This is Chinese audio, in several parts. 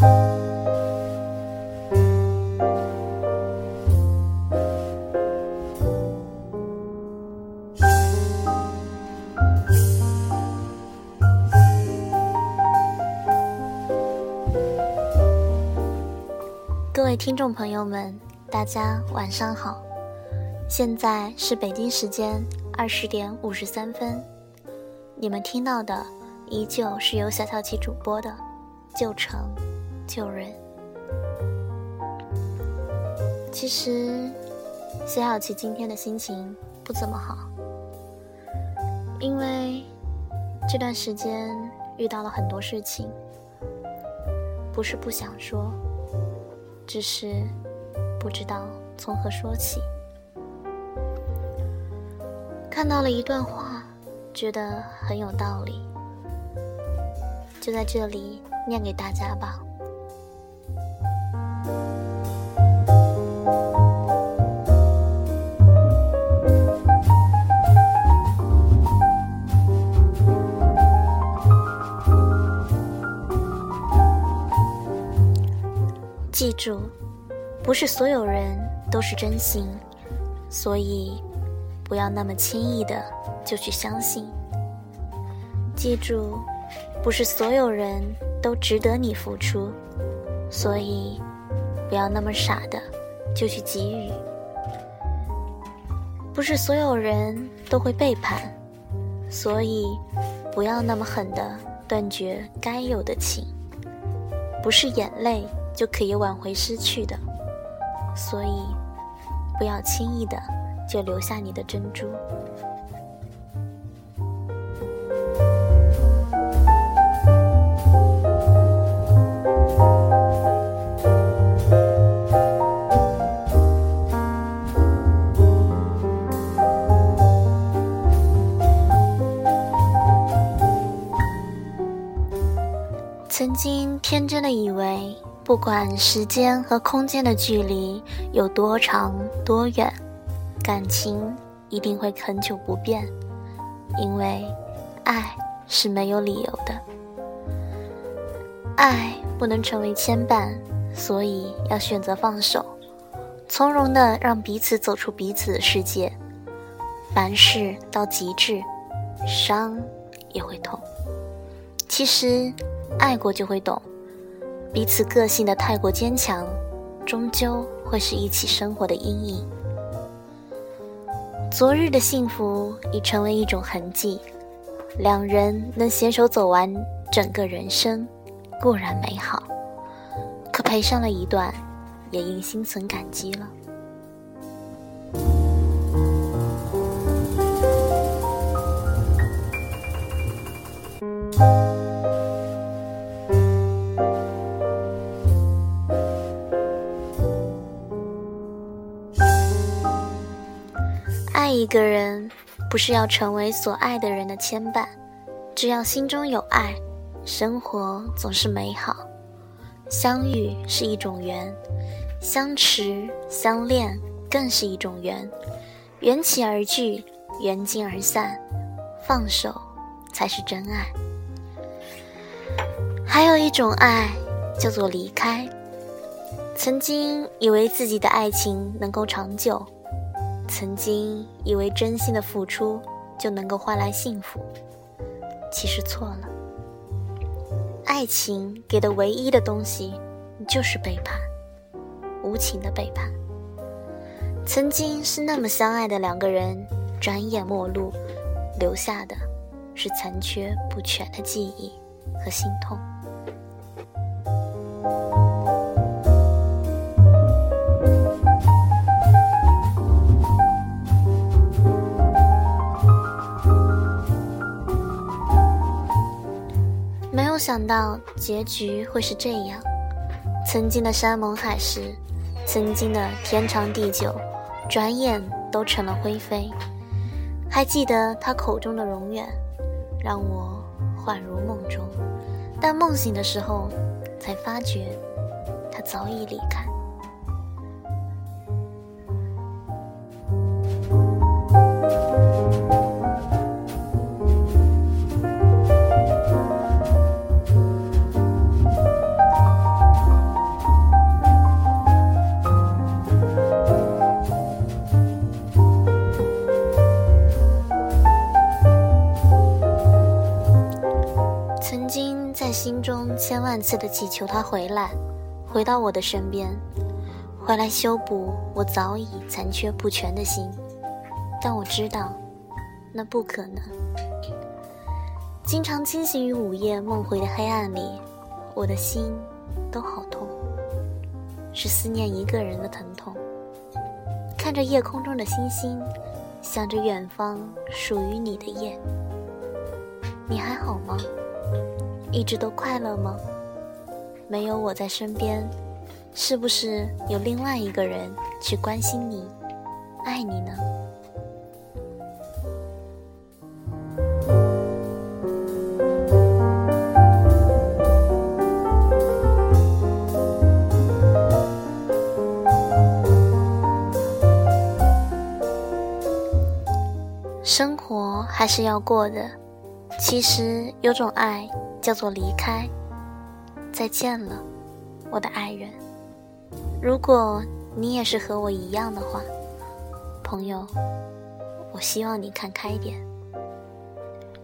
各位听众朋友们，大家晚上好，现在是北京时间二十点五十三分，你们听到的依旧是由小小七主播的《旧城。救人》。其实，小小琪今天的心情不怎么好，因为这段时间遇到了很多事情，不是不想说。只是不知道从何说起。看到了一段话，觉得很有道理，就在这里念给大家吧。记住，不是所有人都是真心，所以不要那么轻易的就去相信。记住，不是所有人都值得你付出，所以不要那么傻的就去给予。不是所有人都会背叛，所以不要那么狠的断绝该有的情。不是眼泪。就可以挽回失去的，所以不要轻易的就留下你的珍珠。曾经天真的以为。不管时间和空间的距离有多长多远，感情一定会很久不变，因为爱是没有理由的。爱不能成为牵绊，所以要选择放手，从容的让彼此走出彼此的世界。凡事到极致，伤也会痛。其实，爱过就会懂。彼此个性的太过坚强，终究会是一起生活的阴影。昨日的幸福已成为一种痕迹，两人能携手走完整个人生，固然美好，可陪上了一段，也应心存感激了。一个人，不是要成为所爱的人的牵绊，只要心中有爱，生活总是美好。相遇是一种缘，相持相恋更是一种缘。缘起而聚，缘尽而散，放手才是真爱。还有一种爱，叫做离开。曾经以为自己的爱情能够长久。曾经以为真心的付出就能够换来幸福，其实错了。爱情给的唯一的东西就是背叛，无情的背叛。曾经是那么相爱的两个人，转眼陌路，留下的是残缺不全的记忆和心痛。想到结局会是这样，曾经的山盟海誓，曾经的天长地久，转眼都成了灰飞。还记得他口中的永远，让我恍如梦中，但梦醒的时候，才发觉他早已离开。次的祈求他回来，回到我的身边，回来修补我早已残缺不全的心。但我知道，那不可能。经常清醒于午夜梦回的黑暗里，我的心都好痛，是思念一个人的疼痛。看着夜空中的星星，想着远方属于你的夜，你还好吗？一直都快乐吗？没有我在身边，是不是有另外一个人去关心你、爱你呢？生活还是要过的，其实有种爱。叫做离开，再见了，我的爱人。如果你也是和我一样的话，朋友，我希望你看开点。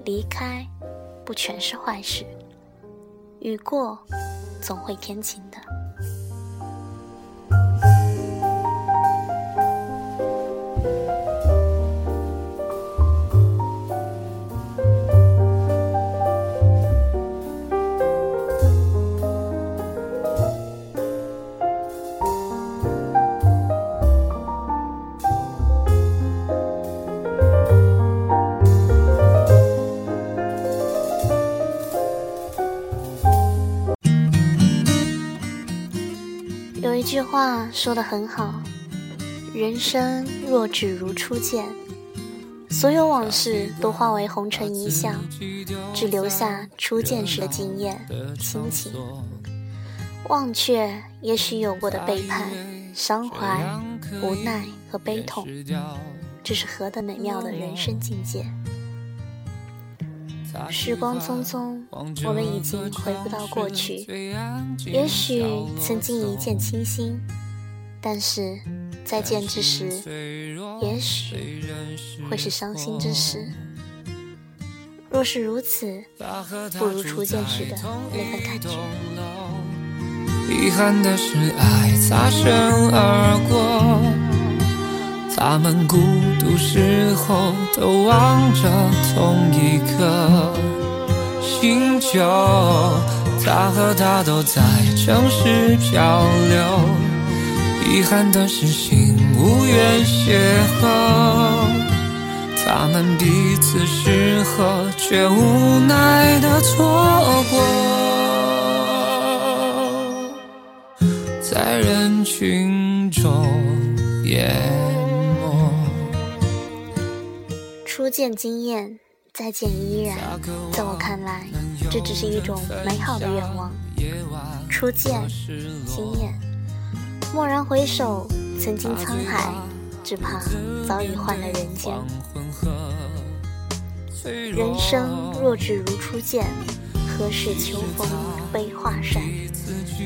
离开，不全是坏事。雨过，总会天晴的。有一句话说的很好，人生若只如初见，所有往事都化为红尘一笑，只留下初见时的惊艳、亲情。忘却也许有过的背叛、伤怀、无奈和悲痛，这是何等美妙的人生境界。时光匆匆，我们已经回不到过去。也许曾经一见倾心，但是再见之时，也许会是伤心之时。若是如此，不如初见时的那份感觉。遗憾的是，爱擦身而过。他们孤独时候都望着同一个星球，他和她都在城市漂流。遗憾的是心无缘邂逅，他们彼此适合，却无奈的错过，在人群中也。初见惊艳，再见依然。在我看来，这只是一种美好的愿望。初见，惊艳。蓦然回首，曾经沧海，只怕早已换了人间。人生若只如初见，何事秋风悲画扇？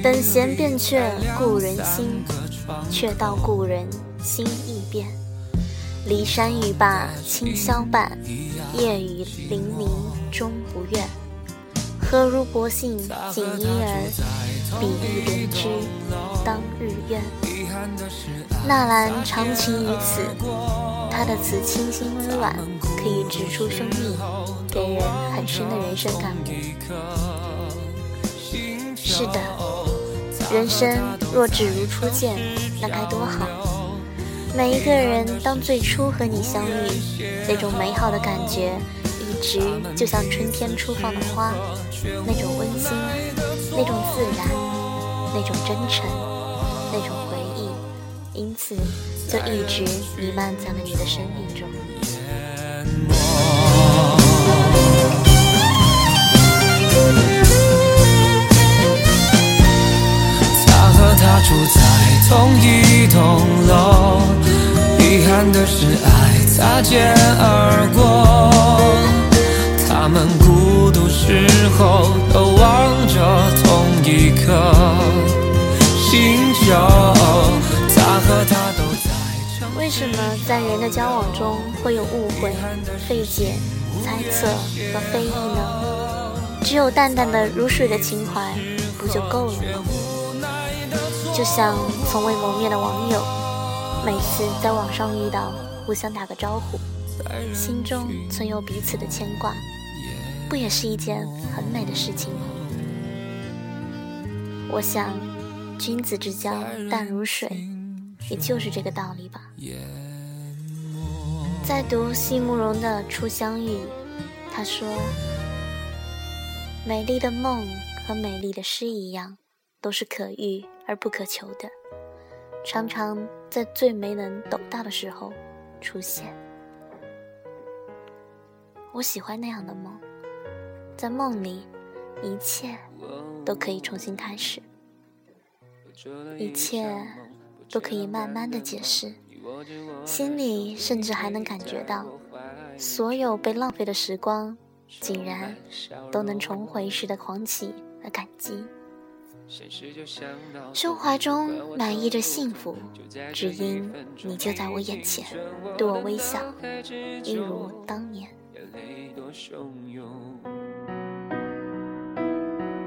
等闲变却故人心，却道故人心易变。骊山语罢清宵半，夜雨霖铃终不怨。何如薄幸锦衣儿，比翼连枝当日愿。纳兰长情于此，他的词清新温婉，可以直抒胸臆，给人很深的人生感悟。是的，人生若只如初见，那该多好。每一个人，当最初和你相遇，那种美好的感觉，一直就像春天初放的花，那种温馨，那种自然，那种真诚，那种回忆，因此就一直弥漫在了你的生命中。他和她住在同一擦肩而过。他们孤独时候都望着同一颗星球。他和她都在。为什么在人的交往中会有误会、费解、猜测和非议呢？只有淡淡的如水的情怀，不就够了吗？就像从未谋面的网友，每次在网上遇到，互相打个招呼，心中存有彼此的牵挂，不也是一件很美的事情吗？我想，君子之交淡如水，也就是这个道理吧。在读席慕容的《初相遇》，他说：“美丽的梦和美丽的诗一样，都是可遇而不可求的，常常在最没能抖到的时候出现。”我喜欢那样的梦，在梦里，一切。都可以重新开始，一切都可以慢慢的解释，心里甚至还能感觉到，所有被浪费的时光，竟然都能重回时的狂喜和感激，胸怀中满溢着幸福，只因你就在我眼前，对我微笑，一如当年。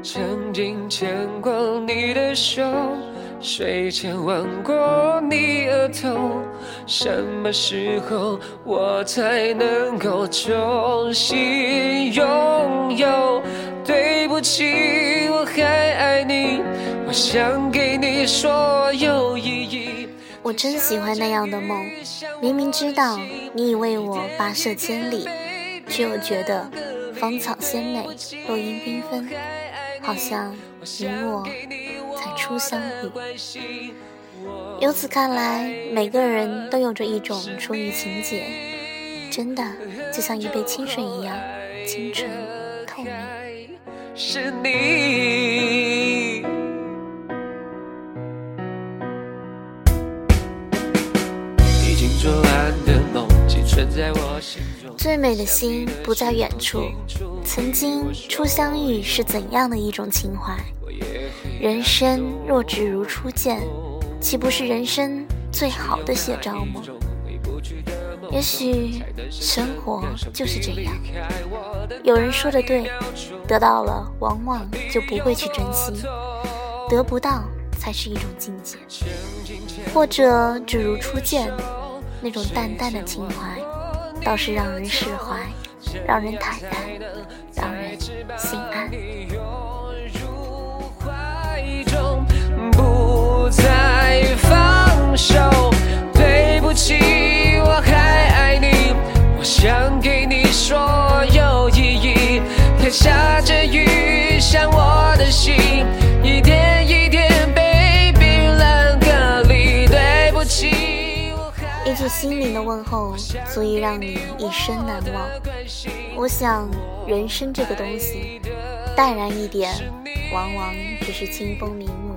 曾经牵过你的手，睡前吻过你额头，什么时候我才能够重新拥有？对不起，我还爱你，我想给你所有意义。我真喜欢那样的梦，明明知道你已为我跋涉千里，却又觉得芳草鲜美，落英缤纷。好像你我才初相遇，由此看来，每个人都有着一种初遇情节，真的就像一杯清水一样清纯。是你，已经做完的梦，寄存在我心中。最美的心不在远处，曾经初相遇是怎样的一种情怀？人生若只如初见，岂不是人生最好的写照吗？也许生活就是这样。有人说的对，得到了往往就不会去珍惜，得不到才是一种境界。或者只如初见，那种淡淡的情怀。倒是让人释怀，让人坦然，让人心安。不再放手，心灵的问候，足以让你一生难忘。我想，人生这个东西，淡然一点，往往只是清风明目；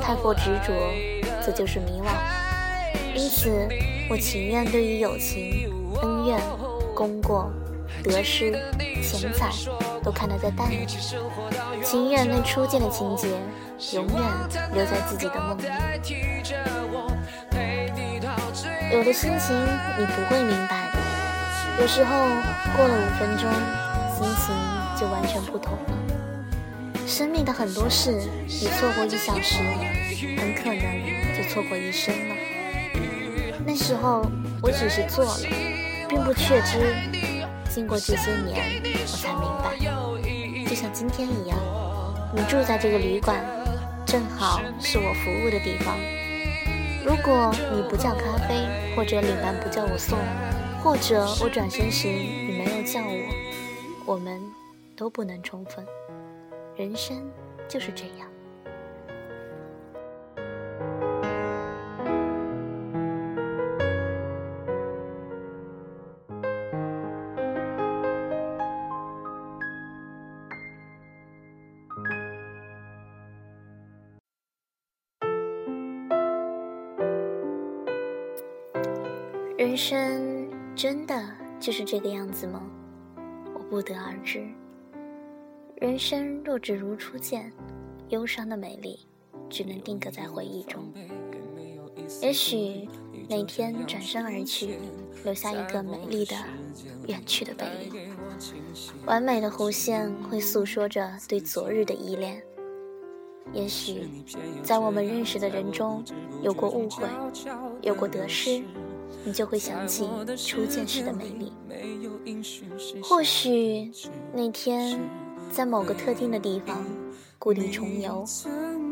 太过执着，则就是迷惘。因此，我情愿对于友情、恩怨、功过、得失、钱财，都看得再淡一点，情愿那初见的情节，永远留在自己的梦里。有的心情你不会明白的，有时候过了五分钟，心情就完全不同了。生命的很多事，你错过一小时，很可能就错过一生了。那时候我只是做了，并不确知。经过这些年，我才明白，就像今天一样，你住在这个旅馆，正好是我服务的地方。如果你不叫咖啡，或者领班不叫我送，或者我转身时你没有叫我，我们都不能重逢。人生就是这样。生真的就是这个样子吗？我不得而知。人生若只如初见，忧伤的美丽只能定格在回忆中。也许每天转身而去，留下一个美丽的远去的背影。完美的弧线会诉说着对昨日的依恋，也许在我们认识的人中有过误会，有过得失，你就会想起初见时的美丽。或许那天在某个特定的地方故地重游，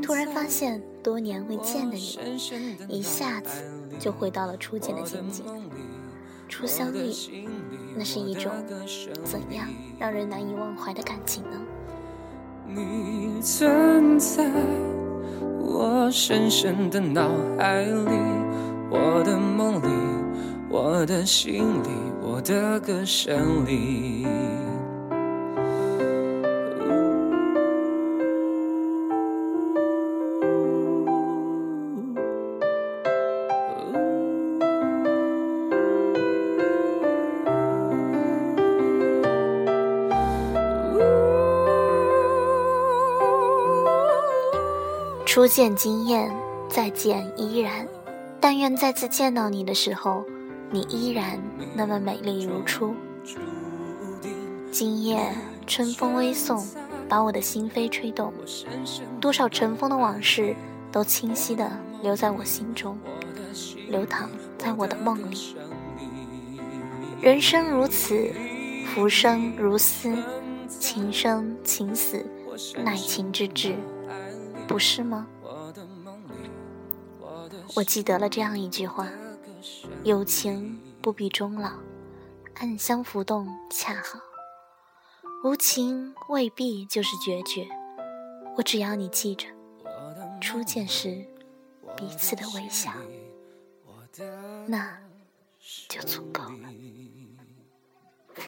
突然发现多年未见的你，一下子就回到了初见的情景。初相遇，那是一种怎样让人难以忘怀的感情呢？你存在我深深的脑海里，我的梦里，我的心里，我的歌声里。初见惊艳，再见依然。但愿再次见到你的时候，你依然那么美丽如初。今夜春风微送，把我的心扉吹动，多少尘封的往事都清晰地留在我心中，流淌在我的梦里。人生如此，浮生如斯，情生情死，乃情之至。不是吗？我记得了这样一句话：有情不必终老，暗香浮动恰好；无情未必就是决绝。我只要你记着初见时彼此的微笑，那就足够了。